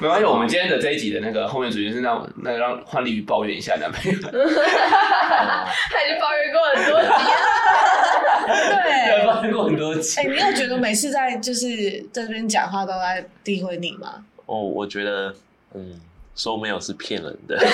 没关系，我们今天的这一集的那个后面主角是让那让换丽宇抱怨一下男朋友。他已经抱怨过很多集了。对，抱怨过很多集。哎、欸，你有觉得每次在就是在这边讲话都在诋毁你吗？哦，我觉得，嗯，说没有是骗人的。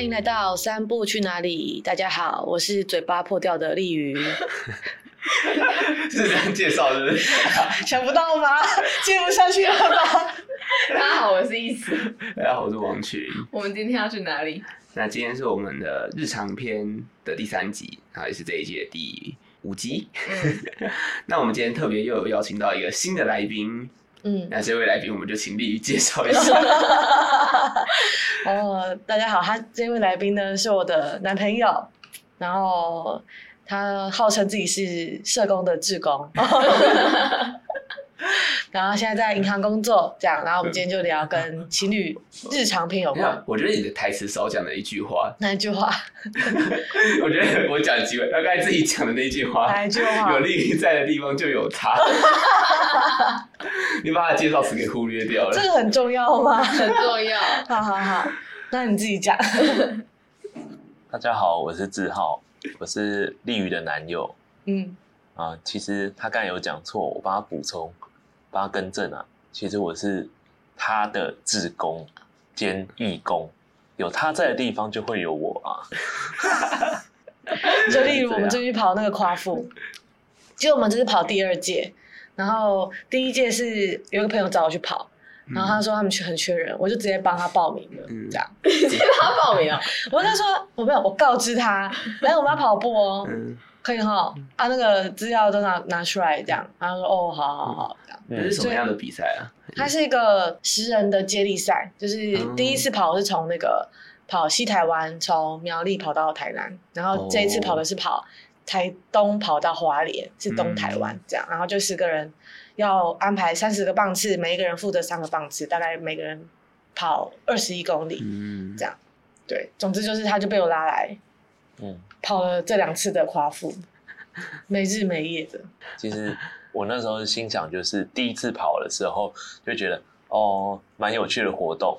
欢迎来到三步去哪里？大家好，我是嘴巴破掉的立宇。是这样介绍的，想不到吗？接不下去了吗？大家好，我是易慈。大家好，我是王群。我们今天要去哪里？那今天是我们的日常篇的第三集，然后也是这一季的第五集。嗯、那我们今天特别又有邀请到一个新的来宾。嗯，那这位来宾我们就请丽宇介绍一下。哦，大家好，他这位来宾呢是我的男朋友，然后他号称自己是社工的志工，然后现在在银行工作，这样，然后我们今天就聊跟情侣日常篇有关。我觉得你的台词少讲了一句话，哪一句话？我觉得我讲机会，他刚才自己讲的那句话，哪一句话？有立宇在的地方就有他。你把他介绍词给忽略掉了，这个很重要吗？很重要。好好好，那你自己讲。大家好，我是志浩，我是丽宇的男友。嗯，啊，其实他刚才有讲错，我帮他补充，帮他更正啊。其实我是他的志工兼义工，有他在的地方就会有我啊。就例如我们最近跑那个夸父，其实我们这是跑第二届。然后第一届是有一个朋友找我去跑，嗯、然后他说他们缺很缺人，我就直接帮他报名了，嗯、这样 直接帮他报名啊！我跟他说我没有，我告知他来我们要跑步哦，嗯、可以哈，啊那个资料都拿拿出来这样，然后说哦好好好这样。这、嗯、是什么样的比赛啊？它是一个十人的接力赛，就是第一次跑是从那个跑西台湾，从苗栗跑到台南，然后这一次跑的是跑。台东跑到花莲是东台湾这样，嗯、然后就十个人要安排三十个棒次，每一个人负责三个棒次，大概每个人跑二十一公里，嗯，这样，对，总之就是他就被我拉来，嗯，跑了这两次的夸父，没日没夜的。其实我那时候心想，就是第一次跑的时候就觉得哦，蛮有趣的活动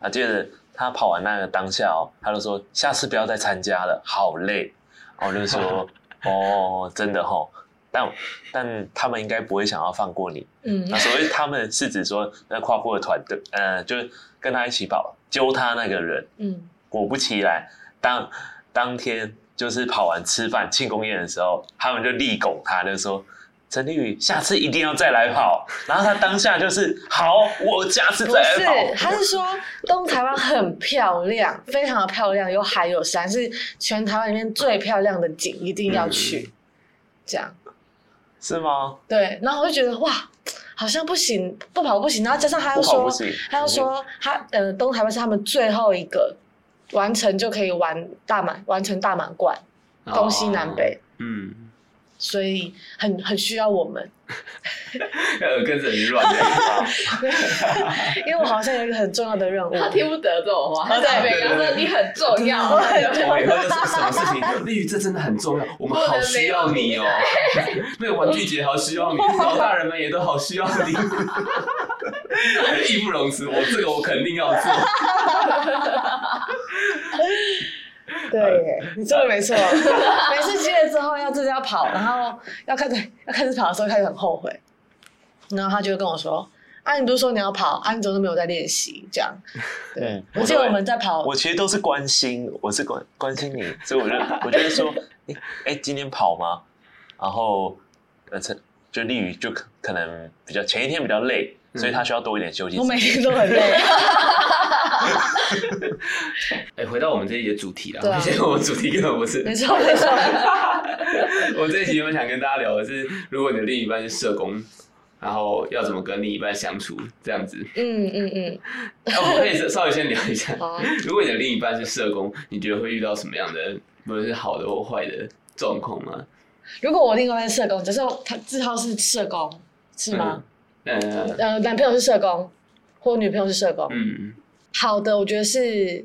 啊。接着他跑完那个当下哦，他就说下次不要再参加了，好累。我就说，哦，真的哦，但但他们应该不会想要放过你。嗯，那所谓他们是指说那跨部的团队，呃，就是跟他一起跑，揪他那个人。嗯，果不其然，当当天就是跑完吃饭庆功宴的时候，他们就力拱他，就说。陈立宇，下次一定要再来跑。然后他当下就是好，我下次再来跑。不是，他是说东台湾很漂亮，非常的漂亮，有海有山，是全台湾里面最漂亮的景，一定要去。嗯、这样是吗？对。然后我就觉得哇，好像不行，不跑不行。然后加上他又说，他又说他呃东台湾是他们最后一个完成就可以玩大满，完成大满贯，东西南北。哦、嗯。所以很很需要我们，耳根子很软的，因为我好像有一个很重要的任务。他听不得这种话，他在每个说你很重要，我以后就是什么事情，丽宇这真的很重要，我们好需要你哦。那个玩具姐好需要你，老大人们也都好需要你，义不容辞，我这个我肯定要做。对，你说的没错。每次接了之后要自己要跑，然后要开始要开始跑的时候开始很后悔，然后他就跟我说：“啊，你不是说你要跑，啊，你怎么都没有在练习？”这样。对，我记得我们在跑，我其实都是关心，我是关关心你，所以我就我就说：“哎哎，今天跑吗？”然后呃，就立宇就可可能比较前一天比较累，所以他需要多一点休息。我每天都很累。哎，回到我们这一集的主题了。而且 我们主题根本不是。没错没错。我这一集我想跟大家聊的是，如果你的另一半是社工，然后要怎么跟另一半相处，这样子。嗯嗯嗯。那我们可以稍微先聊一下，如果你的另一半是社工，你觉得会遇到什么样的，不论是好的或坏的状况吗？如果我另外一半是社工，只是他自号是社工，是吗？嗯呃，男朋友是社工。或女朋友是社工。嗯，好的，我觉得是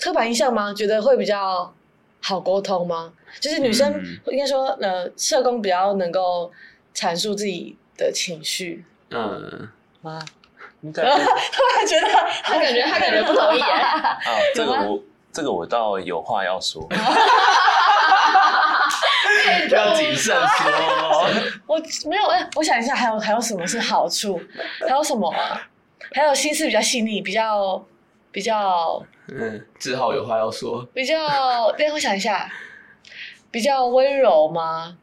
刻板印象吗？觉得会比较好沟通吗？就是女生应该说，呃，社工比较能够阐述自己的情绪。嗯，吗？突然觉得 他感觉他感觉不同意。啊，这个我这个我倒有话要说。要谨慎说。我没有哎，我想一下，还有还有什么是好处？还有什么？还有心思比较细腻，比较比较。嗯，志浩有话要说。比较，对，我想一下，比较温柔吗？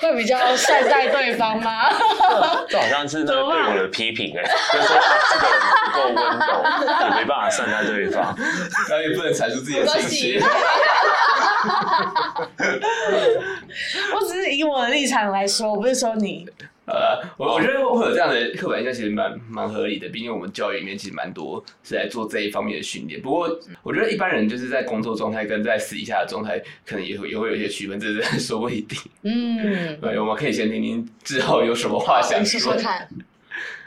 会比较善待对方吗？这好像是那个对我的批评哎，就是说这个人不够温柔，也没办法善待对方，然后也不能阐述自己的情绪。我只是以我的立场来说，我不是说你。呃，我我觉得会有这样的刻板印象，其实蛮蛮合理的。毕竟我们教育里面其实蛮多是来做这一方面的训练。不过，我觉得一般人就是在工作状态跟在私底下的状态，可能也会也会有一些区分，这是说不一定。嗯，对，我们可以先听听之后有什么话想说。说说看。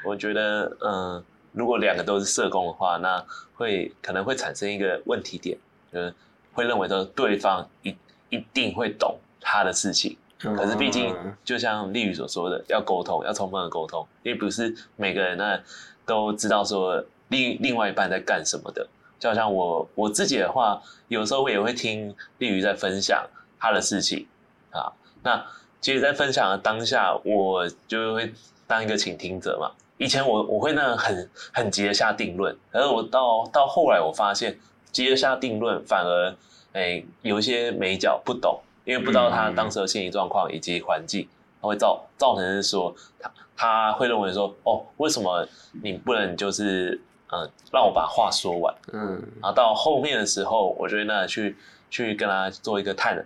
我觉得，嗯、呃，如果两个都是社工的话，那会可能会产生一个问题点，就是会认为说对方一一定会懂他的事情。可是毕竟，就像丽宇所说的，要沟通，要充分的沟通，因为不是每个人呢都知道说另另外一半在干什么的。就好像我我自己的话，有时候我也会听丽宇在分享他的事情啊。那其实，在分享的当下，我就会当一个倾听者嘛。以前我我会那很很急的下定论，可是我到到后来，我发现急的下定论反而哎、欸、有一些美角不懂。因为不知道他当时的心理状况以及环境，他会造造成是说他他会认为说哦，为什么你不能就是嗯让我把话说完？嗯，然后到后面的时候，我就会那去去跟他做一个探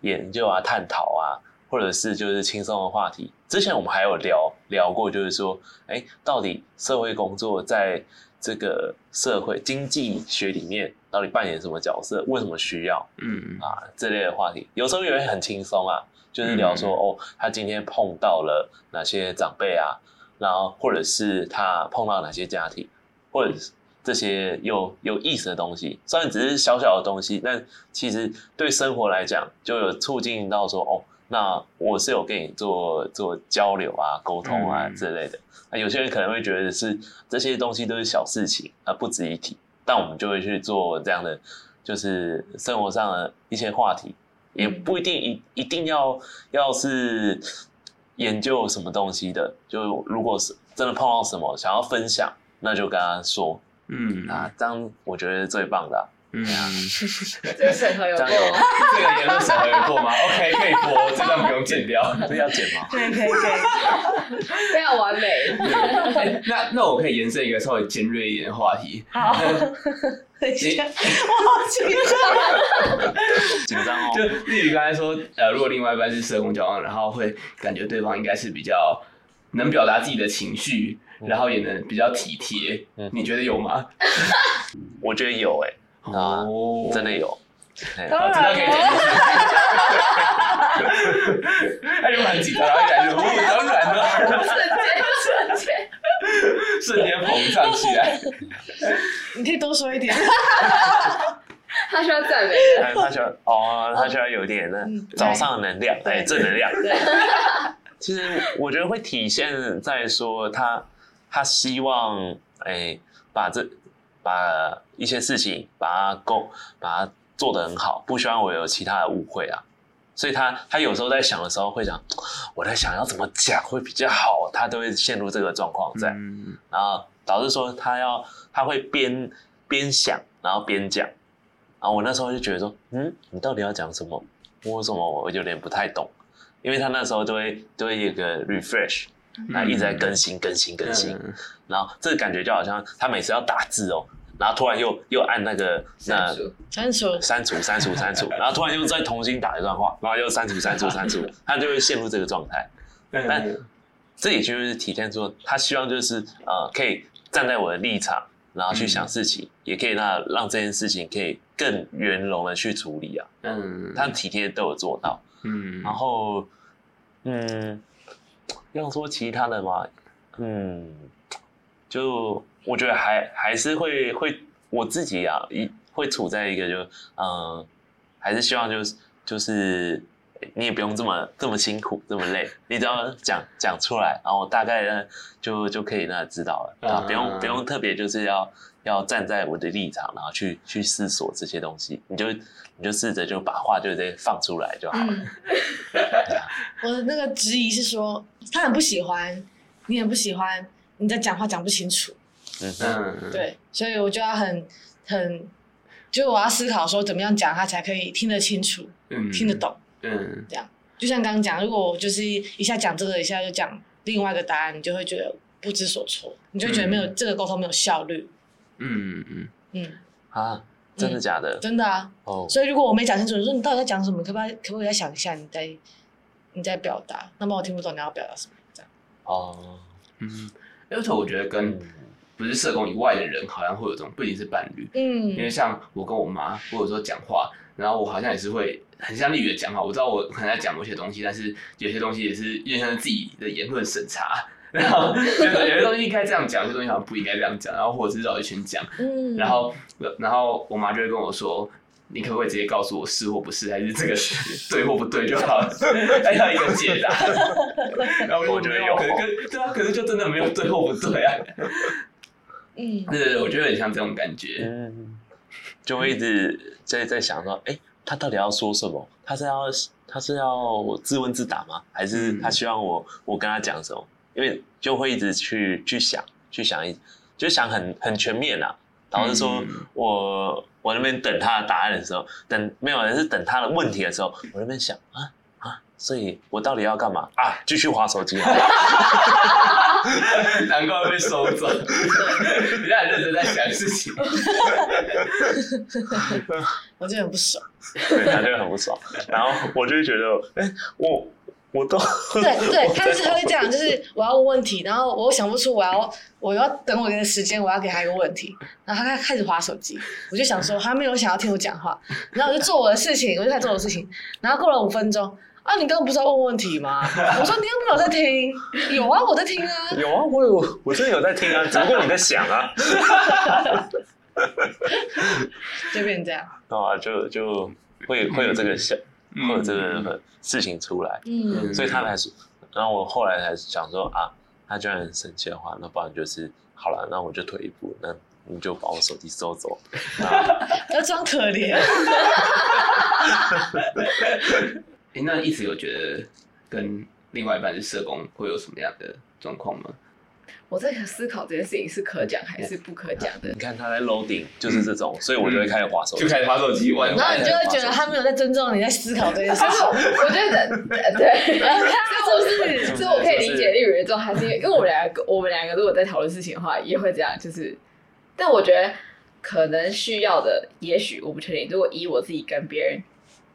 研究啊、探讨啊，或者是就是轻松的话题。之前我们还有聊聊过，就是说，哎，到底社会工作在这个社会经济学里面。到底扮演什么角色？为什么需要？嗯啊，这类的话题有时候也会很轻松啊，就是聊说、嗯、哦，他今天碰到了哪些长辈啊，然后或者是他碰到哪些家庭，或者是这些有有意思的东西，虽然只是小小的东西，但其实对生活来讲就有促进到说哦，那我是有跟你做做交流啊、沟通啊之类的。那、嗯、有些人可能会觉得是这些东西都是小事情啊，不值一提。但我们就会去做这样的，就是生活上的一些话题，也不一定一一定要要是研究什么东西的，就如果是真的碰到什么想要分享，那就跟他说，嗯啊，这样我觉得最棒的、啊。嗯，这个审核有过吗？这个言论审核有过吗？OK，可以播，这段不用剪掉，这要剪吗？可以可以可以，非常完美。欸、那那我可以延伸一个稍微尖锐一点的话题。好，等一下，我好紧张，紧张哦。就丽宇刚才说，呃，如果另外一半是社工交往，然后会感觉对方应该是比较能表达自己的情绪，然后也能比较体贴。嗯，你觉得有吗？我觉得有、欸，哎。啊，真的有，当然可以。他就 很紧张，然后一来就，当然了，瞬间瞬间瞬间膨胀起来。你可以多说一点。他需要赞美，他需要哦，他需要有点那早上的能量，对，正能量。对，其实我觉得会体现在说他他希望哎把这。把一些事情把它够，把它做得很好，不希望我有其他的误会啊。所以他他有时候在想的时候会想，我在想要怎么讲会比较好，他都会陷入这个状况在，嗯、然后导致说他要他会边边想，然后边讲，然后我那时候就觉得说，嗯，你到底要讲什么？为什么我有点不太懂？因为他那时候都会都会有个 refresh，他一直在更新更新更新。嗯然后这个感觉就好像他每次要打字哦，然后突然又又按那个那删除删除删除删除，然后突然又再重新打一段话，然后又删除删除删除，他就会陷入这个状态。但这也就是体现出他希望就是呃可以站在我的立场，然后去想事情，嗯、也可以让让这件事情可以更圆融的去处理啊。嗯，他体贴都有做到。嗯，然后嗯，要说其他的吗？嗯。就我觉得还还是会会我自己啊，一会处在一个就嗯、呃，还是希望就是就是你也不用这么这么辛苦这么累，你只要讲讲出来，然后大概呢就就可以那知道了。啊，不用不用特别就是要要站在我的立场，然后去去思索这些东西，你就你就试着就把话就直接放出来就好了。嗯、我的那个质疑是说，他很不喜欢，你很不喜欢你在讲话讲不清楚。嗯，对，所以我就要很很，就我要思考说怎么样讲他才可以听得清楚，嗯，听得懂，嗯，这样。就像刚刚讲，如果我就是一下讲这个，一下就讲另外一个答案，你就会觉得不知所措，你就会觉得没有、嗯、这个沟通没有效率。嗯嗯嗯嗯啊，真的假的？嗯、真的啊。哦。所以如果我没讲清楚，你说你到底在讲什么？可不可以可不可以再想一下？你在你在表达，那么我听不懂你要表达什么？这样。哦。嗯，而且我觉得跟。不是社工以外的人，好像会有这种，不一定是伴侣。嗯，因为像我跟我妈，或者说讲话，然后我好像也是会很像丽宇的讲法。我知道我可能在讲某些东西，但是有些东西也是有点像自己的言论审查。然后有些东西应该这样讲，有些东西好像不应该这样讲。然后或者是绕一圈讲。嗯。然后，然后我妈就会跟我说：“你可不可以直接告诉我是或不是，还是这个 对或不对就好了？还要一个解答。”然后我觉得有，可是对啊，可是就真的没有对或不对啊。嗯，对 对对，我觉得很像这种感觉，嗯，就会一直在在想说，哎、欸，他到底要说什么？他是要他是要自问自答吗？还是他希望我我跟他讲什么？因为就会一直去去想，去想一，就想很很全面啊。导致说我我那边等他的答案的时候，等没有人是等他的问题的时候，我那边想啊啊。所以我到底要干嘛啊？继续划手机，难怪会被收走。你现在很认真在想事情，我就很不爽。对，他就很不爽。然后我就会觉得，哎、欸，我我都对对，他就是他会这样，就是我要问问题，然后我想不出，我要我要等我一个时间，我要给他一个问题，然后他开始滑手机，我就想说他没有想要听我讲话，然后我就做我的事情，我就开始做我的事情，然后过了五分钟。啊，你刚刚不是要问问题吗？我说你有没有在听？有啊，我在听啊。有啊，我有，我真的有在听啊，只不过你在想啊。就变这样。啊，就就会会有这个想，嗯、会有这个事情出来。嗯。所以他才说，然后我后来才想说啊，他居然很生气的话，那不然就是好了，那我就退一步，那你就把我手机收走。要装可怜。哎，那一直有觉得跟另外一半是社工会有什么样的状况吗？我在思考这件事情是可讲还是不可讲的。你看他在 loading 就是这种，所以我就会开始划手机，就开始划手机。然后你就会觉得他没有在尊重你在思考这件事情。我觉得对，这是这我可以理解。例如这种还是因为，因为我们两个，我们两个如果在讨论事情的话，也会这样。就是，但我觉得可能需要的，也许我不确定。如果以我自己跟别人。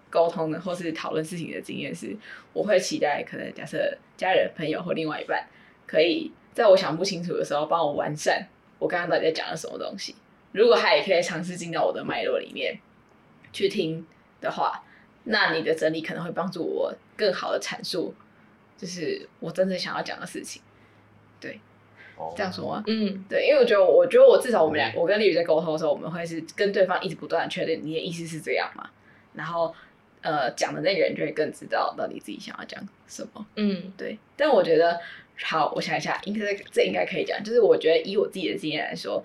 沟通的或是讨论事情的经验是，我会期待可能假设家人、朋友或另外一半，可以在我想不清楚的时候帮我完善我刚刚到底在讲了什么东西。如果他也可以尝试进到我的脉络里面去听的话，那你的整理可能会帮助我更好的阐述，就是我真正想要讲的事情。对，这样说吗？嗯，对，因为我觉得，我觉得我至少我们俩，我跟丽宇在沟通的时候，我们会是跟对方一直不断确认你的意思是这样嘛，然后。呃，讲的那个人就会更知道到底自己想要讲什么。嗯，对。但我觉得，好，我想一下，应该这应该可以讲。就是我觉得以我自己的经验来说，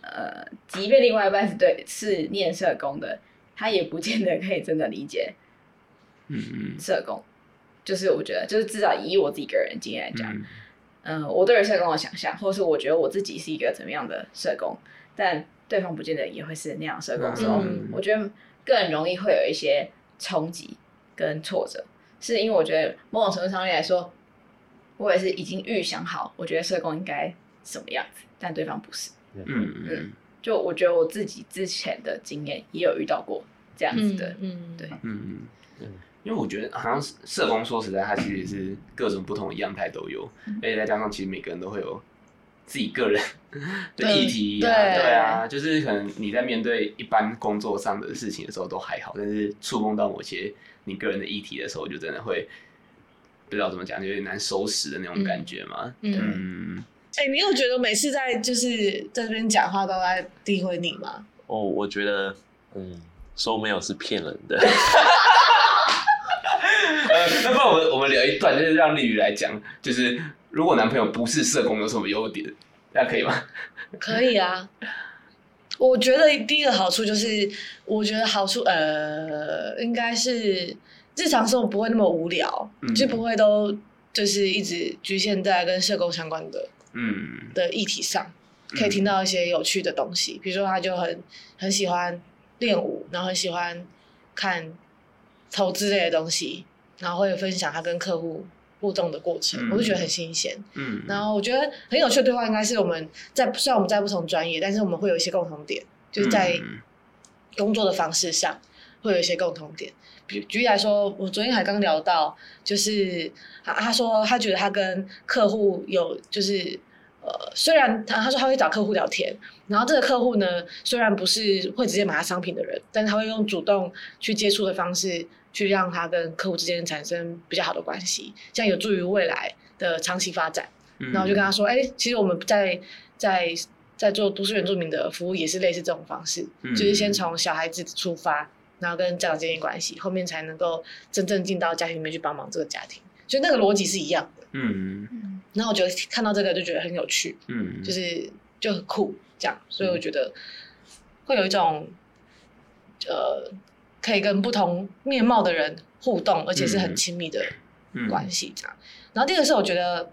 呃，即便另外一半是对是念社工的，他也不见得可以真的理解。嗯社工，就是我觉得，就是至少以我自己个人经验来讲，嗯、呃，我对于社工的想象，或是我觉得我自己是一个怎么样的社工，但对方不见得也会是那样社工的时候，嗯、我觉得更容易会有一些。冲击跟挫折，是因为我觉得某种程度上面来说，我也是已经预想好，我觉得社工应该什么样子，但对方不是。嗯嗯，就我觉得我自己之前的经验也有遇到过这样子的。嗯，嗯对。嗯嗯，因为我觉得好像社工说实在，他其实是各种不同的样态都有，嗯、而且再加上其实每个人都会有。自己个人 的议题啊，对，对啊，就是可能你在面对一般工作上的事情的时候都还好，但是触碰到某些你个人的议题的时候，就真的会不知道怎么讲，就有点难收拾的那种感觉嘛。嗯，哎、欸，你有觉得每次在就是在这边讲话都在诋毁你吗？哦，我觉得，嗯，说没有是骗人的。呃，那不然我们我们聊一段，就是让丽宇来讲，就是如果男朋友不是社工有什么优点，大家可以吗？可以啊。我觉得第一个好处就是，我觉得好处呃，应该是日常生活不会那么无聊，嗯、就不会都就是一直局限在跟社工相关的嗯的议题上，可以听到一些有趣的东西，嗯、比如说他就很很喜欢练舞，然后很喜欢看投资类的东西，然后会分享他跟客户。互动的过程，我就觉得很新鲜。嗯，然后我觉得很有趣的对话，应该是我们在虽然我们在不同专业，但是我们会有一些共同点，就是在工作的方式上会有一些共同点。举举例来说，我昨天还刚聊到，就是他他说他觉得他跟客户有就是呃，虽然他他说他会找客户聊天，然后这个客户呢，虽然不是会直接买他商品的人，但是他会用主动去接触的方式。去让他跟客户之间产生比较好的关系，这样有助于未来的长期发展。嗯、然后就跟他说：“哎、欸，其实我们在在在做都市原住民的服务，也是类似这种方式，嗯、就是先从小孩子出发，然后跟家长建立关系，后面才能够真正进到家庭里面去帮忙这个家庭。所以那个逻辑是一样的。嗯嗯。然后我觉得看到这个就觉得很有趣，嗯，就是就很酷这样，所以我觉得会有一种呃。可以跟不同面貌的人互动，而且是很亲密的关系，这样。然后第二个是，我觉得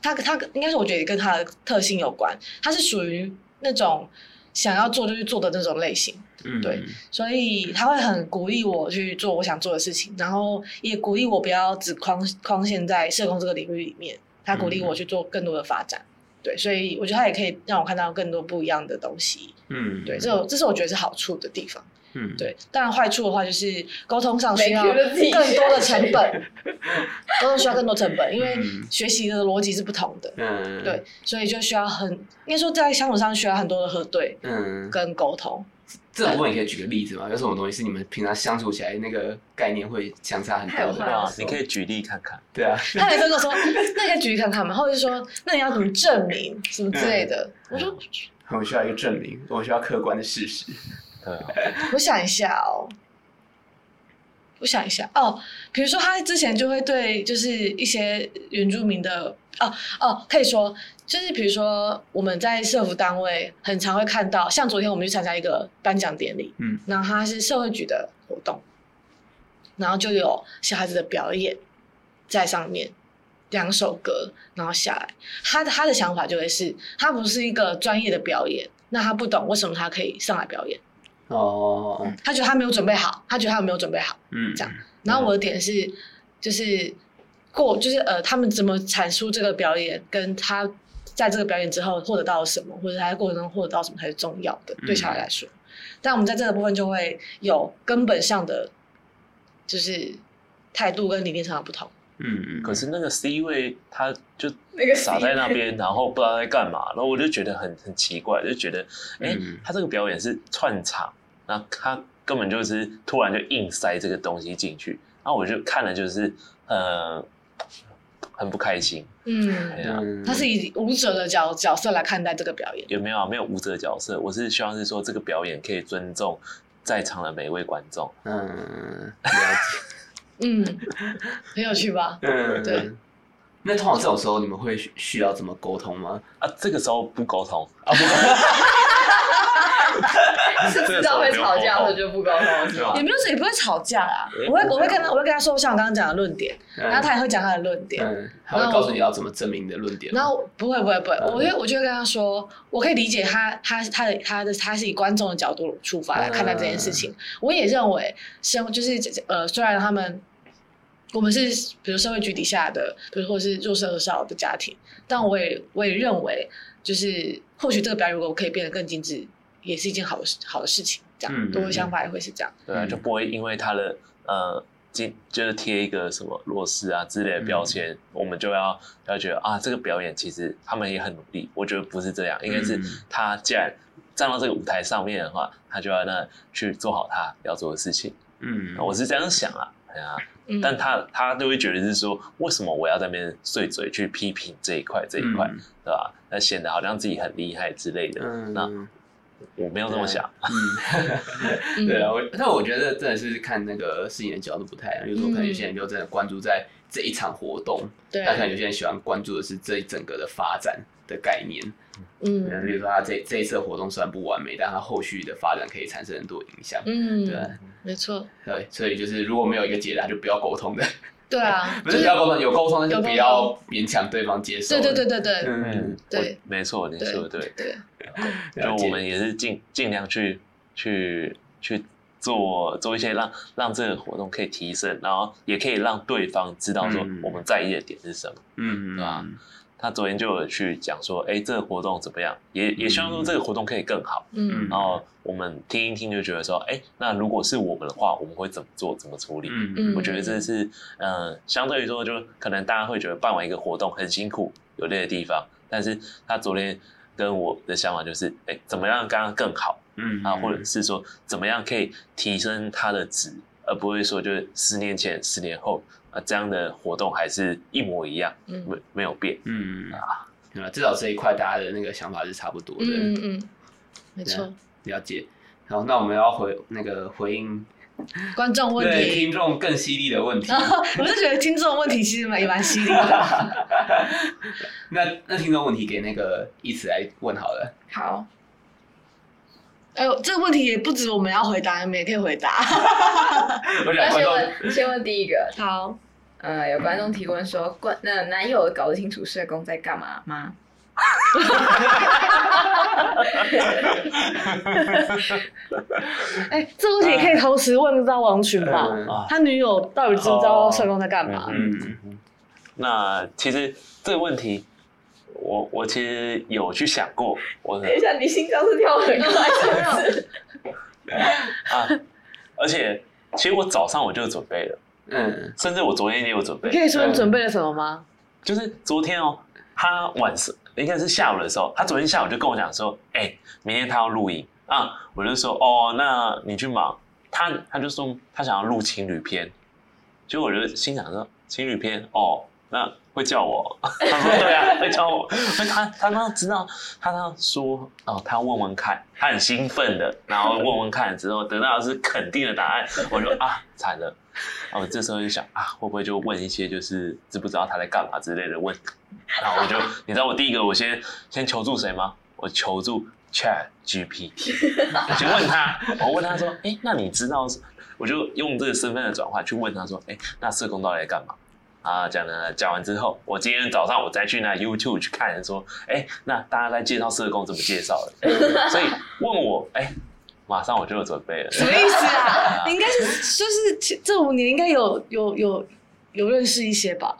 他他应该是我觉得跟他的特性有关，他是属于那种想要做就去做的那种类型，嗯、对，所以他会很鼓励我去做我想做的事情，然后也鼓励我不要只框框限在社工这个领域里面，他鼓励我去做更多的发展，对，所以我觉得他也可以让我看到更多不一样的东西，嗯，对，这这是我觉得是好处的地方。嗯，对，当然坏处的话就是沟通上需要更多的成本，沟通需要更多成本，因为学习的逻辑是不同的，嗯，对，所以就需要很，应该说在相处上需要很多的核对，嗯，跟沟通。这部分你可以举个例子吗？有什么东西是你们平常相处起来那个概念会相差很多的？你可以举例看看。对啊，他每次跟我说，那你可以举例看看嘛，或者说，那你要怎么证明什么之类的？我说，我需要一个证明，我需要客观的事实。我想一下哦，我想一下。哦，比如说他之前就会对，就是一些原住民的哦哦，可以说就是比如说我们在社服单位很常会看到，像昨天我们去参加一个颁奖典礼，嗯，然后他是社会局的活动，然后就有小孩子的表演在上面，两首歌，然后下来，他的他的想法就会是，他不是一个专业的表演，那他不懂为什么他可以上来表演。哦、嗯，他觉得他没有准备好，他觉得他没有准备好，嗯，这样。然后我的点是，嗯、就是过，就是呃，他们怎么阐述这个表演，跟他在这个表演之后获得到了什么，或者他在过程中获得到什么才是重要的，对小孩来说。嗯、但我们在这个部分就会有根本上的，就是态度跟理念上的不同。嗯嗯，可是那个 C 位他就那个傻在那边，然后不知道在干嘛，然后我就觉得很很奇怪，就觉得，哎、欸，他这个表演是串场，那他根本就是突然就硬塞这个东西进去，然后我就看了就是，呃，很不开心。嗯，啊、他是以舞者的角角色来看待这个表演，有没有啊？没有舞者的角色，我是希望是说这个表演可以尊重在场的每一位观众。嗯，了解。嗯，很有趣吧？嗯，对。那通常这种时候，你们会需要怎么沟通吗？啊，这个时候不沟通 啊，不沟通。是知道会吵架，所以就不沟通，是吧？也没有说也不会吵架啊。我会我会跟他我会跟他说，像我刚刚讲的论点，然后他也会讲他的论点，他会告诉你要怎么证明你的论点。然后不会不会不会，我就我就会跟他说，我可以理解他他他的他的他是以观众的角度出发来看待这件事情。我也认为，生就是呃，虽然他们我们是比如社会局底下的，比如或是弱势儿少的家庭，但我也我也认为，就是或许这个表演如果可以变得更精致。也是一件好的事，好的事情。这样，多的想法也会是这样。对啊，就不会因为他的呃，就就是贴一个什么弱势啊之类的标签，我们就要要觉得啊，这个表演其实他们也很努力。我觉得不是这样，应该是他既然站到这个舞台上面的话，他就要那去做好他要做的事情。嗯，我是这样想啊。啊，嗯、但他他就会觉得是说，为什么我要在那边碎嘴去批评这一块这一块，嗯、对吧？那显得好像自己很厉害之类的。嗯、那我没有这么想。嗯，对啊，我但我觉得真的是看那个事情的角度不太一样，就是说可能有些人就真的关注在这一场活动，对、嗯，但可能有些人喜欢关注的是这一整个的发展的概念。嗯，比如说他这这一次活动虽然不完美，但他后续的发展可以产生很多影响。嗯，对，没错。对，所以就是如果没有一个解答，就不要沟通的。对啊，不是不要沟通，有沟通，但是不要勉强对方接受。对对对对对，嗯，对，没错，你说的对。对，就我们也是尽尽量去去去做做一些让让这个活动可以提升，然后也可以让对方知道说我们在意的点是什么。嗯，对吧？他昨天就有去讲说，哎、欸，这个活动怎么样？也也希望说这个活动可以更好。嗯，然后我们听一听就觉得说，哎、欸，那如果是我们的话，我们会怎么做？怎么处理？嗯，我觉得这是，嗯、呃，相对于说，就可能大家会觉得办完一个活动很辛苦，有累的地方，但是他昨天跟我的想法就是，哎、欸，怎么样刚刚更好？嗯，啊，或者是说怎么样可以提升它的值，而不会说就是十年前、十年后。这样的活动还是一模一样，没、嗯、没有变，嗯啊，至少这一块大家的那个想法是差不多的，嗯嗯，没错，了解。好，那我们要回那个回应观众问题，听众更犀利的问题。我是觉得听众问题其实蛮也蛮犀利的。那那听众问题给那个一词来问好了。好。哎呦，这个问题也不止我们要回答，你们也可以回答。我先问，先问第一个。好。呃，有观众提问说，关那男友搞得清楚社工在干嘛吗？哎、欸，这个问题也可以同时问到王群吧？嗯、他女友到底知不知道社工在干嘛？嗯，嗯，那其实这个问题，我我其实有去想过。我等一下，你心脏是跳很快，是不是？啊，而且其实我早上我就准备了。嗯，甚至我昨天也有准备。可以说你准备了什么吗？就是昨天哦，他晚上应该是下午的时候，他昨天下午就跟我讲说，哎、欸，明天他要录影啊，我就说哦，那你去忙。他他就说他想要录情侣片，结果我就心想说情侣片哦。那会叫我，他说对啊，会叫我。他他刚知道，他刚说哦，他要问问看，他很兴奋的，然后问问看之后，得到的是肯定的答案，我就啊惨了。然后这时候就想啊，会不会就问一些就是知不知道他在干嘛之类的问？然后我就，你知道我第一个我先先求助谁吗？我求助 Chat GPT，我就问他，我问他说，哎，那你知道？我就用这个身份的转换去问他说，哎，那社工到底在干嘛？啊，讲了讲完之后，我今天早上我再去那 YouTube 去看，说，哎、欸，那大家在介绍社工怎么介绍的？欸、所以问我，哎、欸，马上我就有准备了。什么意思啊？你应该是就是这五年应该有有有有认识一些吧？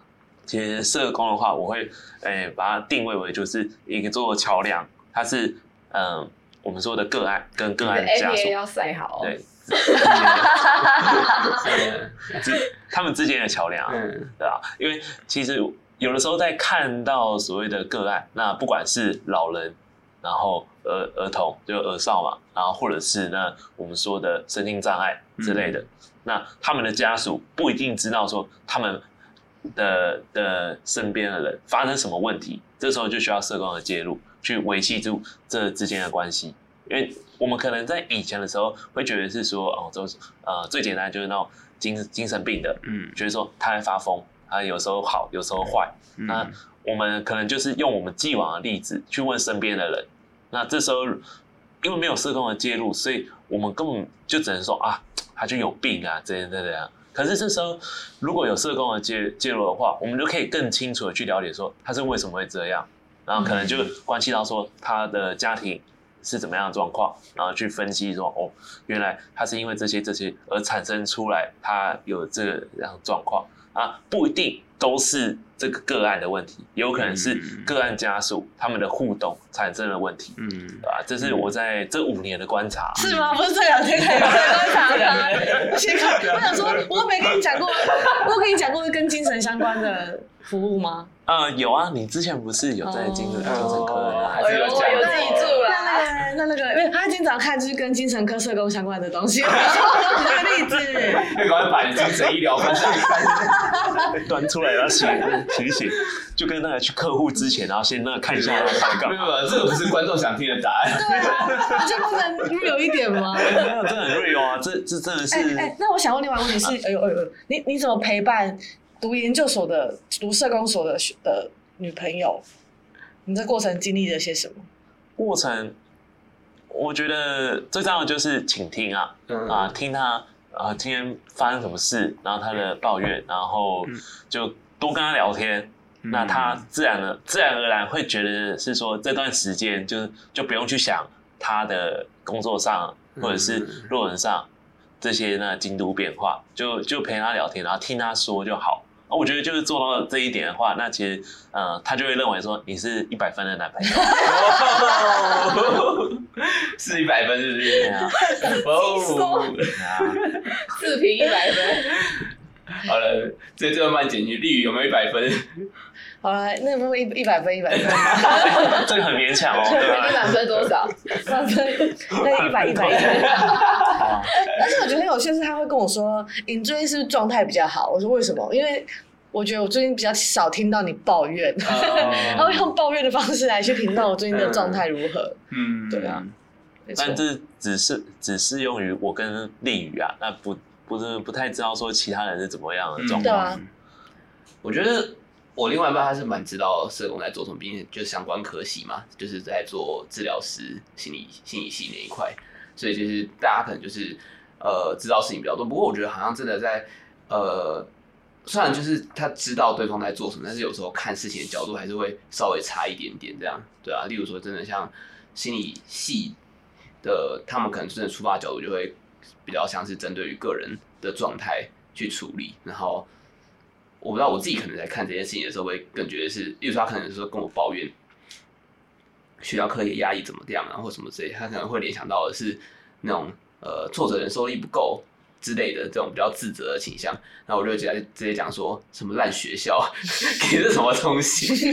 其实社工的话，我会哎、欸、把它定位为就是一个做桥梁，它是嗯我们说的个案跟个案家属要塞好，对。他们之间的桥梁，嗯，对吧？因为其实有的时候在看到所谓的个案，那不管是老人，然后儿儿童，就儿少嘛，然后或者是那我们说的身心障碍之类的，嗯、那他们的家属不一定知道说他们的的身边的人发生什么问题，这时候就需要社工的介入，去维系住这之间的关系，因为。我们可能在以前的时候会觉得是说，哦，就是呃，最简单就是那种精精神病的，嗯，觉得说他在发疯，他有时候好，有时候坏。嗯、那我们可能就是用我们既往的例子去问身边的人。那这时候因为没有社工的介入，所以我们根本就只能说啊，他就有病啊，这样这样。可是这时候如果有社工的介介入的话，我们就可以更清楚的去了解说他是为什么会这样，然后可能就关系到说他的家庭。是怎么样的状况，然后去分析说，哦，原来他是因为这些这些而产生出来，他有这个样状况啊，不一定都是这个个案的问题，也有可能是个案家属他们的互动产生了问题，嗯，对吧？这是我在这五年的观察，是吗？不是这两天才有观察吗？我想说，我都没跟你讲过，我有跟你讲过跟精神相关的服务吗？呃，有啊，你之前不是有在精神精神科？还是有讲？有记住了。那那个，因为他经常看就是跟精神科社工相关的东西。举个例子，那赶快把精神医疗分享 端出来要醒醒醒，就跟那个去客户之前，然后先那个看一下他在干嘛。没有没有，这个不是观众想听的答案。对啊，就不能 real 一点吗？没有，这很 real 啊，这这真的是。哎哎，那我想问另外一个问题是，哎呦哎呦，你你怎么陪伴读研究所的、读社工所的的女朋友？你这过程经历了些什么？过程，我觉得最重要的就是倾听啊，嗯、啊，听他啊，今天发生什么事，然后他的抱怨，然后就多跟他聊天，嗯、那他自然的自然而然会觉得是说这段时间就是就不用去想他的工作上或者是论文上这些那进度变化，就就陪他聊天，然后听他说就好。我觉得就是做到这一点的话，那其实，呃，他就会认为说你是一百分的男朋友，是一百分是不是？对啊，哦，自评一百分。好了，这这慢剪辑，丽宇有没有一百分？好了，那有没有一一百分？一百分？这个很勉强哦。一百分多少？三分？那一百一百一百。但是 我觉得很有趣，是他会跟我说：“你最近是不是状态比较好？”我说：“为什么？”因为我觉得我最近比较少听到你抱怨，他会用抱怨的方式来去评判我最近的状态如何。嗯，对啊。但这只是只适用于我跟丽宇啊，那不不是不太知道说其他人是怎么样的状况。我觉得。我另外一半他是蛮知道社工在做什么，毕竟就是相关科系嘛，就是在做治疗师、心理心理系那一块，所以就是大家可能就是呃知道事情比较多。不过我觉得好像真的在呃，虽然就是他知道对方在做什么，但是有时候看事情的角度还是会稍微差一点点这样，对啊。例如说，真的像心理系的，他们可能真的出发角度就会比较像是针对于个人的状态去处理，然后。我不知道我自己可能在看这件事情的时候，会更觉得是，例如说他可能是说跟我抱怨学校课业压力怎么样然后什么之类，他可能会联想到的是那种呃挫折忍受力不够之类的这种比较自责的倾向。那我就直接直接讲说什么烂学校 给的什么东西，是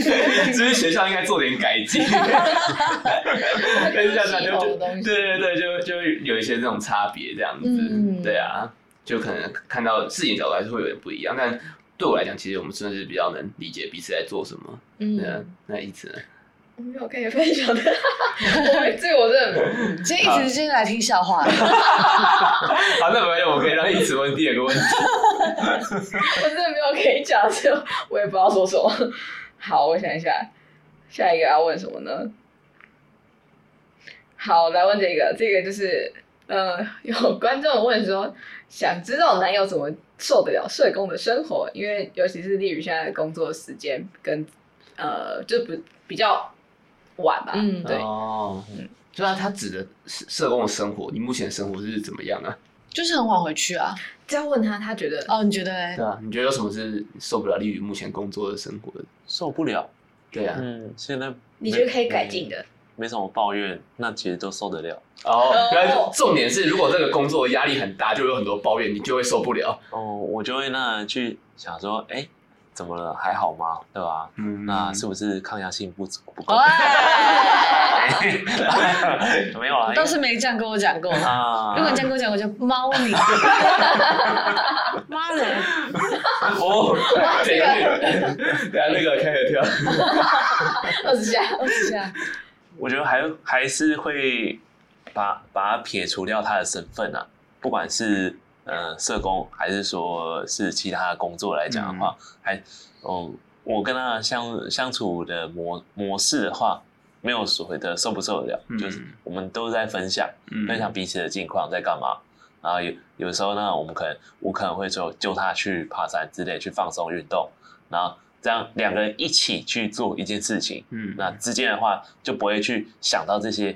不是学校应该做点改进？跟这样就就对对对，就就有一些这种差别这样子，嗯、对啊，就可能看到事情角度还是会有点不一样，但。对我来讲，其实我们真的是比较能理解彼此在做什么。嗯，那那一直呢？我没有可以分享的，这个我真的，今天一直今天来听笑话。好，那没有，我可以让一直问第二个问题。我真的没有可以讲，就我也不知道说什么。好，我想一下，下一个要问什么呢？好，来问这个，这个就是，呃，有观众问说，想知道男友怎么。受得了社工的生活，因为尤其是丽宇现在的工作时间跟呃，就不比较晚吧。嗯，对。哦，嗯，就他他指的社工的生活，你目前的生活是怎么样啊？就是很晚回去啊。这样问他，他觉得哦，你觉得？对啊，你觉得有什么是受不了丽宇目前工作的生活的？受不了。对啊。嗯，现在你觉得可以改进的？没什么抱怨，那其实都受得了。哦，原来重点是，如果这个工作压力很大，就有很多抱怨，你就会受不了。哦，我就会那去想说，哎，怎么了？还好吗？对吧？嗯，那是不是抗压性不足不够？没有啦，倒是没这样跟我讲过啊。如果你这样跟我讲，我就猫你。妈的！哦，这个，等下那个开始跳，二十下，二十下。我觉得还还是会把把它撇除掉他的身份啊，不管是呃社工还是说是其他的工作来讲的话，嗯、还嗯，我跟他相相处的模模式的话，没有所谓的受不受得了，嗯、就是我们都在分享，嗯、分享彼此的近况在干嘛，然后有有时候呢，我们可能我可能会说就他去爬山之类去放松运动，然后。这样两个人一起去做一件事情，嗯，那之间的话就不会去想到这些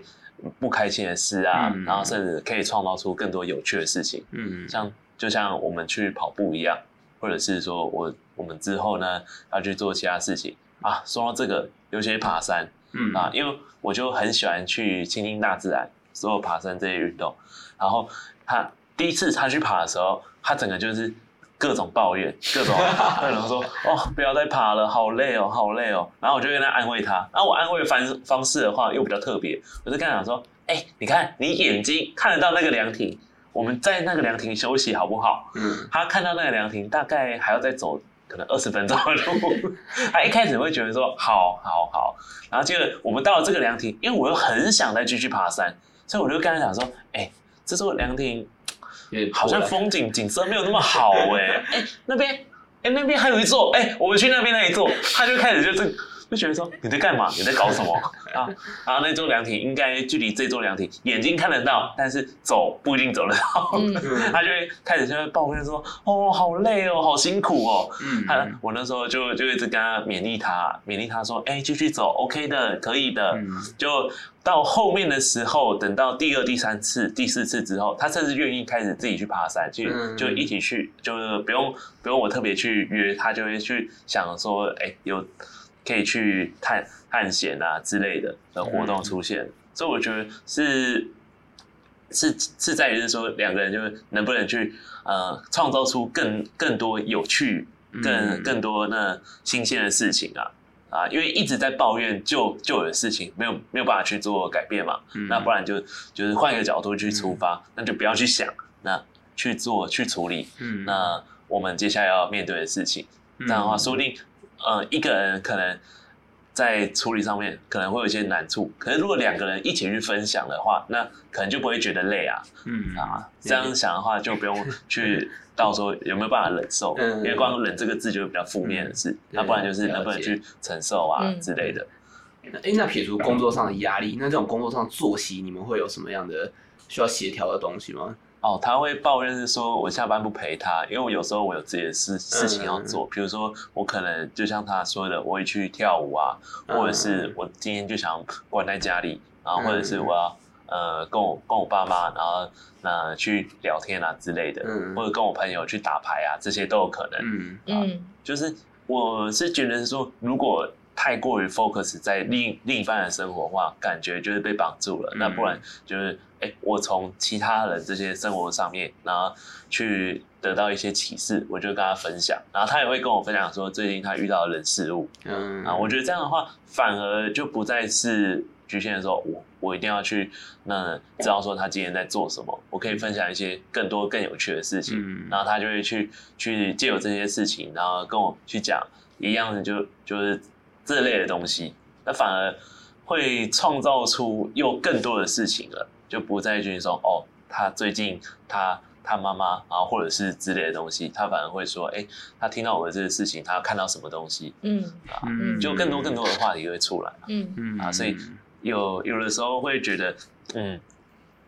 不开心的事啊，嗯、然后甚至可以创造出更多有趣的事情，嗯，像就像我们去跑步一样，或者是说我我们之后呢要去做其他事情啊。说到这个，尤其是爬山，嗯啊，因为我就很喜欢去亲近大自然，所有爬山这些运动。然后他第一次他去爬的时候，他整个就是各种抱怨，各种各种说哦，不要再爬了，好累哦，好累哦。然后我就跟他安慰他，然后我安慰的方方式的话又比较特别，我就跟他讲说，哎、欸，你看你眼睛看得到那个凉亭，我们在那个凉亭休息好不好？嗯，他看到那个凉亭大概还要再走可能二十分钟的路，他一开始会觉得说好好好，然后接着我们到了这个凉亭，因为我又很想再继续爬山，所以我就跟他讲说，哎、欸，这座凉亭。好像风景景色没有那么好哎、欸，哎、欸、那边，哎、欸、那边还有一座，哎、欸、我们去那边那一座，他就开始就是就觉得说你在干嘛？你在搞什么 啊？然后那座凉亭应该距离这座凉亭眼睛看得到，但是走不一定走得到。嗯、他就会开始就会抱怨说：“哦，好累哦，好辛苦哦。嗯”他 我那时候就就一直跟他勉励他，勉励他说：“哎、欸，继续走，OK 的，可以的。嗯”就到后面的时候，等到第二、第三次、第四次之后，他甚至愿意开始自己去爬山，去就一起去，就是不用不用我特别去约，他就会去想说：“哎、欸，有。”可以去探探险啊之类的的活动出现，嗯、所以我觉得是是是在于是说两个人就是能不能去呃创造出更更多有趣、更、嗯、更多那新鲜的事情啊。啊，因为一直在抱怨旧旧有的事情，没有没有办法去做改变嘛，嗯、那不然就就是换一个角度去出发，嗯、那就不要去想，那去做去处理，嗯，那我们接下来要面对的事情，这样的话说不定。呃，一个人可能在处理上面可能会有一些难处，可是如果两个人一起去分享的话，那可能就不会觉得累啊。嗯啊，这样想的话就不用去 到时候有没有办法忍受，嗯、因为光忍这个字就比较负面的事，那、嗯、不然就是能不能去承受啊之类的。哎、嗯，那撇除工作上的压力，那这种工作上的作息，你们会有什么样的需要协调的东西吗？哦，他会抱怨是说，我下班不陪他，因为我有时候我有自己的事事情要做，比如说我可能就像他说的，我会去跳舞啊，或者是我今天就想关在家里，然后或者是我要呃跟我跟我爸妈，然后呃去聊天啊之类的，或者跟我朋友去打牌啊，这些都有可能。嗯。嗯，就是我是觉得说，如果太过于 focus 在另另一半的生活的话，感觉就是被绑住了。那不然就是，哎、欸，我从其他人这些生活上面，然后去得到一些启示，我就跟他分享，然后他也会跟我分享说最近他遇到的人事物。嗯，啊，我觉得这样的话，反而就不再是局限的说，我我一定要去那知道说他今天在做什么，我可以分享一些更多更有趣的事情，嗯、然后他就会去去借由这些事情，然后跟我去讲一样的就就是。这类的东西，那反而会创造出又更多的事情了，就不再去说哦，他最近他他妈妈，啊或者是之类的东西，他反而会说，哎，他听到我的这个事情，他看到什么东西，嗯。啊，就更多更多的话题会出来，嗯。嗯。啊，所以有有的时候会觉得，嗯，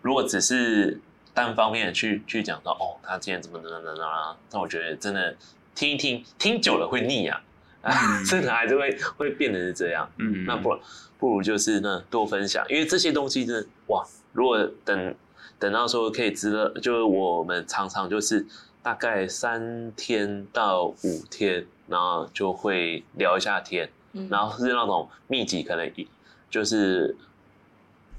如果只是单方面的去去讲到哦，他今天怎么怎么怎么啊，那我觉得真的听一听，听久了会腻啊。啊，生活还是会会变成是这样，嗯，那不不如就是呢多分享，因为这些东西真的哇，如果等等到说可以知道，就是我们常常就是大概三天到五天，然后就会聊一下天，嗯，然后是那种密集，可能就是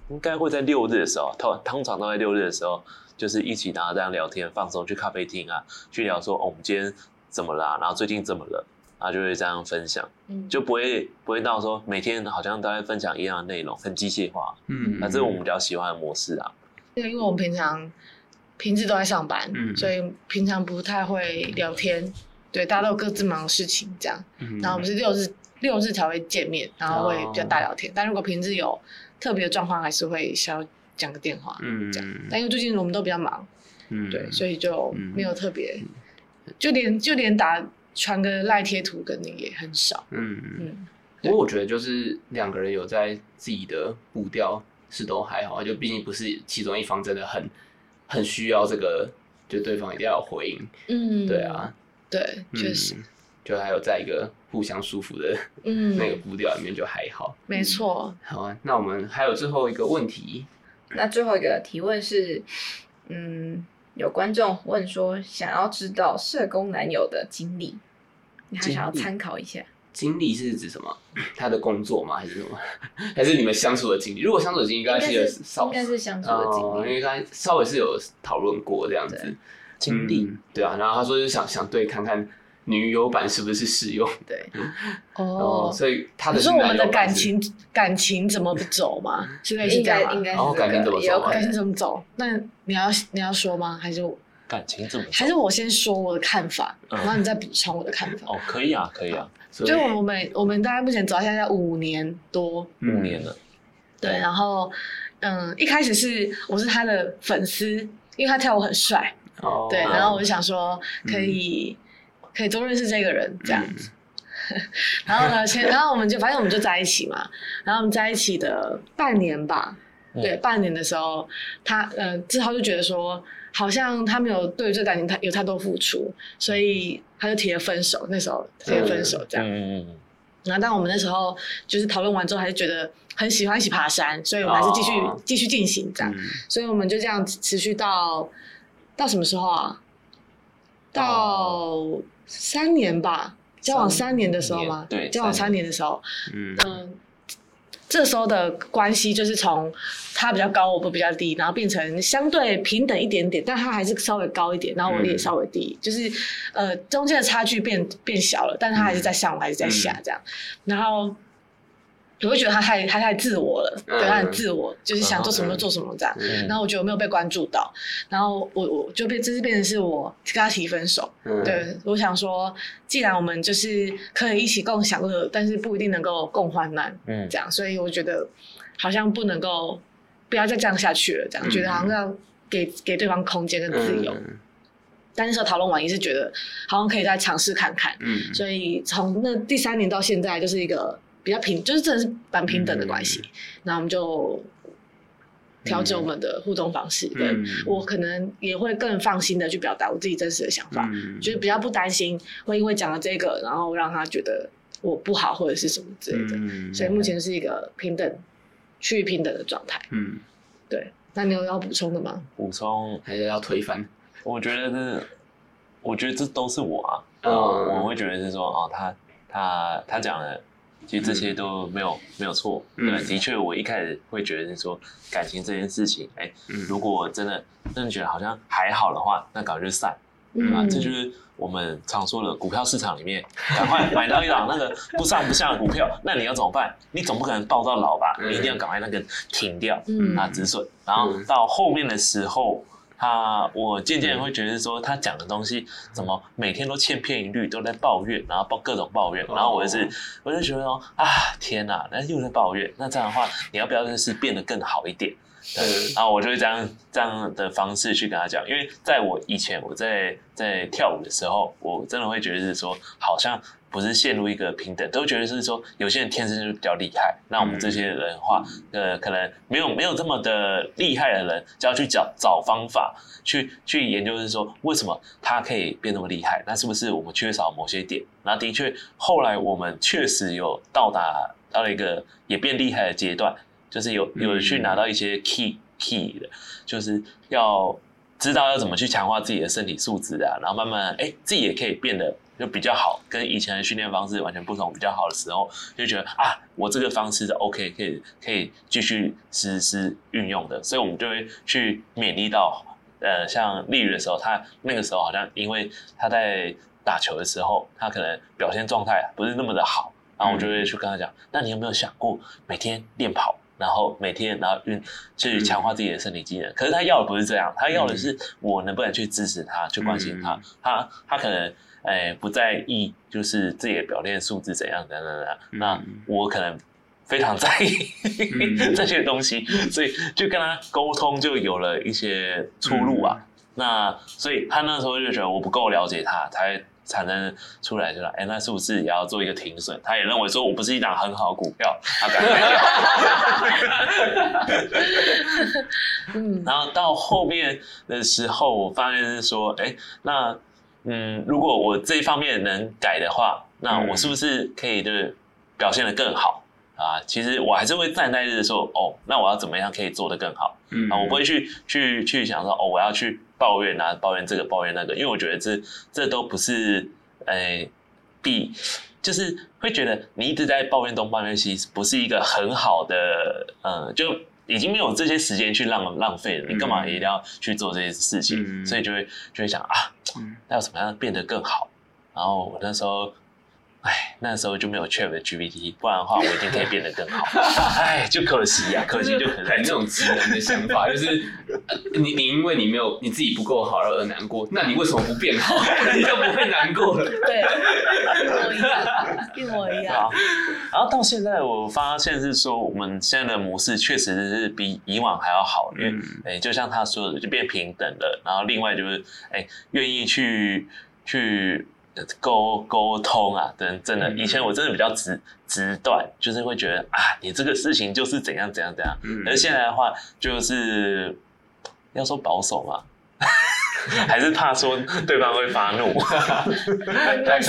应该会在六日的时候，通通常都在六日的时候，就是一起然后这样聊天放松，去咖啡厅啊，去聊说哦，我们今天怎么啦，然后最近怎么了。然后就会这样分享，嗯就不会不会到说每天好像都在分享一样的内容，很机械化。嗯，那这是我们比较喜欢的模式啊。因为我们平常平时都在上班，嗯，所以平常不太会聊天。对，大家都有各自忙的事情，这样。嗯，然后我们是六日六日才会见面，然后会比较大聊天。但如果平日有特别的状况，还是会需要讲个电话，嗯，这样。但因为最近我们都比较忙，嗯，对，所以就没有特别，就连就连打。传个赖贴图跟你也很少，嗯嗯，不过我觉得就是两个人有在自己的步调是都还好，就毕竟不是其中一方真的很很需要这个，就对方一定要有回应，嗯，对啊，对，确实，就还有在一个互相舒服的嗯。那个步调里面就还好，没错。好啊，那我们还有最后一个问题，那最后一个提问是，嗯。有观众问说，想要知道社工男友的经历，你还想要参考一下？经历是指什么？他的工作吗？还是什么？还是你们相处的经历？如果相处的经历，应该是有少，应该是相处的经历，因为刚才稍微是有讨论过这样子。经历、嗯，对啊。然后他说就想想对看看女友版是不是适用，对，哦，所以他的你说我们的感情感情怎么不走吗？是类似这样吗？应该，然后感情怎么走？感情怎么走？那你要你要说吗？还是我感情怎么走？还是我先说我的看法，然后你再补充我的看法？哦，可以啊，可以啊。就我们我们大概目前走到现在五年多，五年了。对，然后嗯，一开始是我是他的粉丝，因为他跳舞很帅，哦，对，然后我就想说可以可以多认识这个人这样子。然后呢，前然后我们就反正我们就在一起嘛，然后我们在一起的半年吧，对，半年的时候，他呃志豪就觉得说。好像他没有对这感情太有太多付出，所以他就提了分手。那时候提了分手，这样。嗯嗯。然后，但我们那时候就是讨论完之后，还是觉得很喜欢一起爬山，所以我们还是继续继续进行这样。所以我们就这样持续到到什么时候啊？到三年吧，交往三年的时候吗？对，交往三年的时候。嗯。这时候的关系就是从他比较高，我比较低，然后变成相对平等一点点，但他还是稍微高一点，然后我也稍微低，嗯、就是呃中间的差距变变小了，但他还是在上，我还是在下这样，嗯、然后。我会觉得他太他太自我了，对，他很自我，就是想做什么就做什么这样。然后我觉得我没有被关注到，然后我我就变，这是变成是我跟他提分手。对，我想说，既然我们就是可以一起共享乐，但是不一定能够共患难，嗯，这样，所以我觉得好像不能够不要再这样下去了，这样觉得好像要给给对方空间跟自由。但那时候讨论完也是觉得好像可以再尝试看看，嗯，所以从那第三年到现在就是一个。比较平，就是真的是蛮平等的关系。那、嗯、我们就调整我们的互动方式，对、嗯、我可能也会更放心的去表达我自己真实的想法，嗯、就是比较不担心会因为讲了这个，然后让他觉得我不好或者是什么之类的。嗯、所以目前是一个平等、趋于平等的状态。嗯，对。那你有要补充的吗？补充还是要推翻？我觉得这，我觉得这都是我啊。嗯，我会觉得是说，哦，他他他讲的。其实这些都没有没有错，对，的确，我一开始会觉得是说感情这件事情，哎，如果真的真的觉得好像还好的话，那赶快就散，啊，这就是我们常说的股票市场里面，赶快买到一档那个不上不下的股票，那你要怎么办？你总不可能抱到老吧？你一定要赶快那个停掉，啊，止损，然后到后面的时候。他，我渐渐会觉得说，他讲的东西怎么每天都千篇一律，都在抱怨，然后抱各种抱怨，然后我就是，我就觉得说，啊，天哪，那又在抱怨，那这样的话，你要不要就是变得更好一点？对，然后我就会这样这样的方式去跟他讲，因为在我以前我在在跳舞的时候，我真的会觉得是说，好像。不是陷入一个平等，都觉得是说有些人天生就比较厉害，那我们这些人的话，呃，可能没有没有这么的厉害的人，就要去找找方法，去去研究，是说为什么他可以变那么厉害？那是不是我们缺少某些点？那的确，后来我们确实有到达到了一个也变厉害的阶段，就是有有去拿到一些 key key 的，就是要知道要怎么去强化自己的身体素质啊，然后慢慢哎、欸，自己也可以变得。就比较好，跟以前的训练方式完全不同。比较好的时候，就觉得啊，我这个方式是 OK，可以可以继续实施运用的。所以，我们就会去勉励到，呃，像丽宇的时候，他那个时候好像因为他在打球的时候，他可能表现状态不是那么的好，然后我就会去跟他讲，嗯、那你有没有想过每天练跑，然后每天然后运去强化自己的身体机能？嗯、可是他要的不是这样，他要的是我能不能去支持他，去关心他，嗯、他他可能。哎，不在意就是自己的表现素质怎样等等等，那我可能非常在意这些东西，所以就跟他沟通，就有了一些出路啊。那所以他那时候就觉得我不够了解他，才产生出来就说，哎，那是不是也要做一个停损？他也认为说我不是一档很好的股票，他感觉。嗯，然后到后面的时候，我发现是说，哎，那。嗯，如果我这一方面能改的话，那我是不是可以就是表现的更好啊？其实我还是会站在这说，哦，那我要怎么样可以做得更好？嗯，啊，我不会去去去想说，哦，我要去抱怨啊，抱怨这个，抱怨那个，因为我觉得这这都不是，哎，必就是会觉得你一直在抱怨东抱怨西，不是一个很好的，嗯，就。已经没有这些时间去浪浪费了，你干嘛一定要去做这些事情？嗯、所以就会就会想啊，那要怎么样变得更好？然后我那时候。哎，那时候就没有 ChatGPT，不然的话我一定可以变得更好。哎，就可惜呀、啊，可惜就可能这种直男的想法，就是你你因为你没有你自己不够好而难过，那你为什么不变好？你就不会难过了。对，一模一样，一模一样。然后到现在我发现是说，我们现在的模式确实是比以往还要好，因为哎、嗯，就像他说的，就变平等了。然后另外就是哎，愿意去去。沟沟通啊，等真的，以前我真的比较直直断，就是会觉得啊，你这个事情就是怎样怎样怎样。嗯，而现在的话，就是要说保守嘛，还是怕说对方会发怒。对，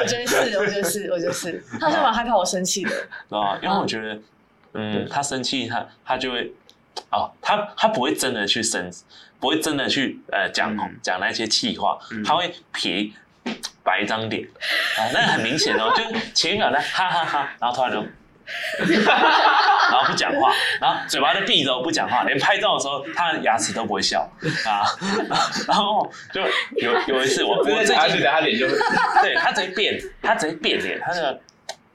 我觉得是，我觉得是，我觉得是，他是蛮害怕我生气的。啊，因为我觉得，嗯，他生气，他他就会，哦，他他不会真的去生，不会真的去呃讲讲那些气话，他会撇。摆一张脸啊，那很明显哦，就前一秒在哈哈哈，然后突然就，然后不讲话，然后嘴巴就闭着不讲话，连拍照的时候他的牙齿都不会笑啊，然后就有有一次我我最近他脸就对他直接变，他直接变脸，他那个，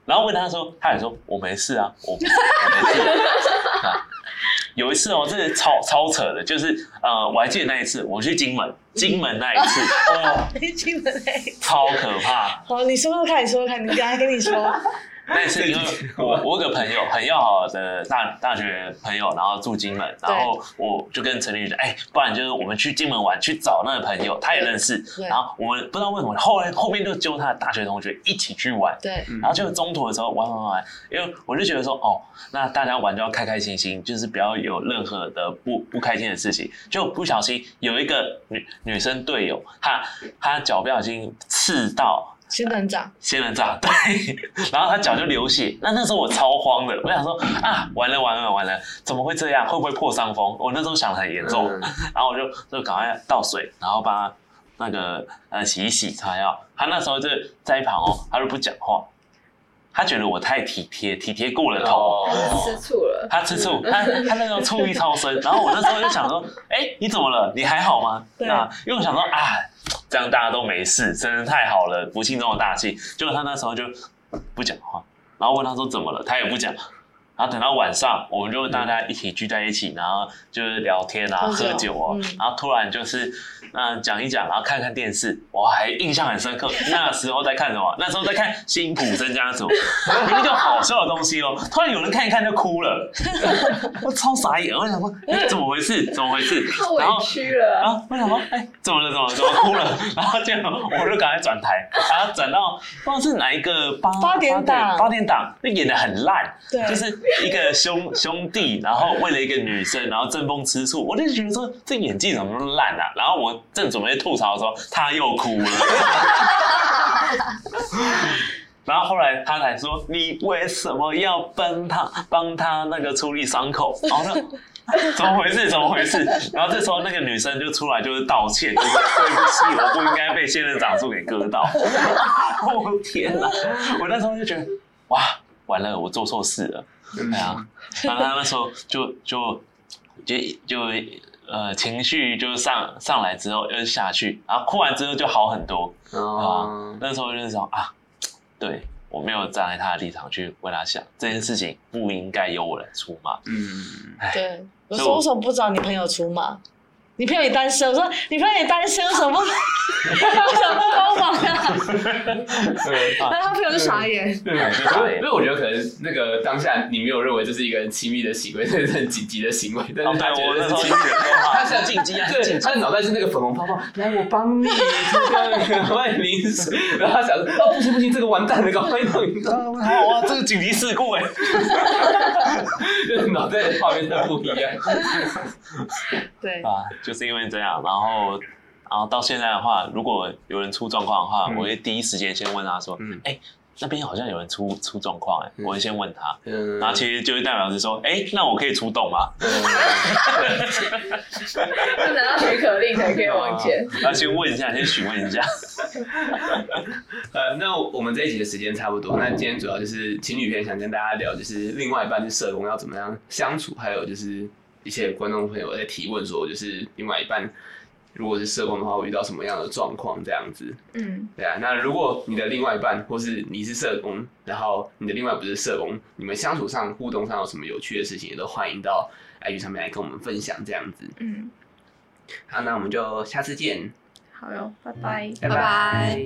然后问他说，他也说我没事啊，我我没事啊。有一次哦，这是超超扯的，就是呃，我还记得那一次，我去金门，金门那一次，哦，金门那一次超可怕。好，你说说看，你说说看，你等下跟你说。那次因为我我有个朋友很要好的大大学朋友，然后住金门，然后我就跟陈立宇讲，哎，不然就是我们去金门玩，去找那个朋友，他也认识。然后我们不知道为什么，后来后面就揪他的大学同学一起去玩。对。然后就中途的时候玩玩玩，因为我就觉得说，哦，那大家玩就要开开心心，就是不要有任何的不不开心的事情。就不小心有一个女女生队友，她她脚不小心刺到。仙人掌，仙人掌，对，然后他脚就流血，那那时候我超慌的，我想说啊，完了完了完了，怎么会这样？会不会破伤风？我那时候想的很严重，嗯、然后我就就赶快倒水，然后帮他那个呃洗一洗擦药。他那时候就在一旁哦，他就不讲话，他觉得我太体贴，体贴过了头，他吃醋了，他吃醋，他他那时候醋意超深，然后我那时候就想说，哎、欸，你怎么了？你还好吗？对啊，因为我想说啊。这样大家都没事，真的太好了，不幸中的大幸。结果他那时候就不讲话，然后问他说怎么了，他也不讲。然后等到晚上，我们就大家一起聚在一起，然后就是聊天啊，喝酒哦，然后突然就是。那讲一讲，然后看看电视，我还印象很深刻。那时候在看什么？那时候在看《辛普森家族》，明明就好笑的东西哦。突然有人看一看就哭了，我超傻眼。我想说，哎，怎么回事？怎么回事？太委屈了。然后我想说，哎，怎么了？怎么了？怎么哭了？然后就我就赶快转台，然后转到不知道是哪一个八八点档，八点档，那演的很烂，对，就是一个兄兄弟，然后为了一个女生，然后争风吃醋，我就觉得说这演技怎么那么烂啊？然后我。正准备吐槽的时候，他又哭了。然后后来他才说：“你为什么要帮他帮他那个处理伤口？”然后说：“怎么回事？怎么回事？”然后这时候那个女生就出来就是道歉，就是对不起，我不应该被仙人掌树给割到。我天哪！我那时候就觉得哇，完了，我做错事了。对啊，然后他那时候就就就就。呃，情绪就上上来之后又下去，然后哭完之后就好很多，啊，那时候就是说啊，对，我没有站在他的立场去为他想，这件事情不应该由我来出马。嗯，对，我说为什么不找你朋友出马？你朋友也单身，我说你朋友也单身，为什么不？为什么不帮忙啊？那他朋友就傻眼。对，因为我觉得可能那个当下你没有认为这是一个很亲密的行为，这 是很紧急的行为，但是他觉得是亲密的，他是紧急啊，对，他的脑袋是那个粉红泡泡，来我帮你，赶快淋水，然后他想说，哦不行不行，这个完蛋了，赶快弄，好哇，这个紧急事故哎，就是脑袋的画面都不一样，对啊。就是因为这样，然后，然后到现在的话，如果有人出状况的话，嗯、我会第一时间先问他说：“哎、嗯。欸”那边好像有人出出状况哎，我会先问他，嗯、然后其实就是代表是说，哎、欸，那我可以出动吗？要拿到许可令才可以往前。那先问一下，先询问一下。呃，那我们这一集的时间差不多。那今天主要就是情侣篇，想跟大家聊，就是另外一半是社工要怎么样相处，还有就是一些观众朋友在提问说，就是另外一半如果是社工的话，会遇到什么样的状况这样子。嗯，对啊。那如果你的另外一半或是你是社工，然后你的另外不是社工，你们相处上、互动上有什么有趣的事情，也都欢迎到 IG 上面来跟我们分享这样子。嗯，好，那我们就下次见。好哟，拜拜，拜拜。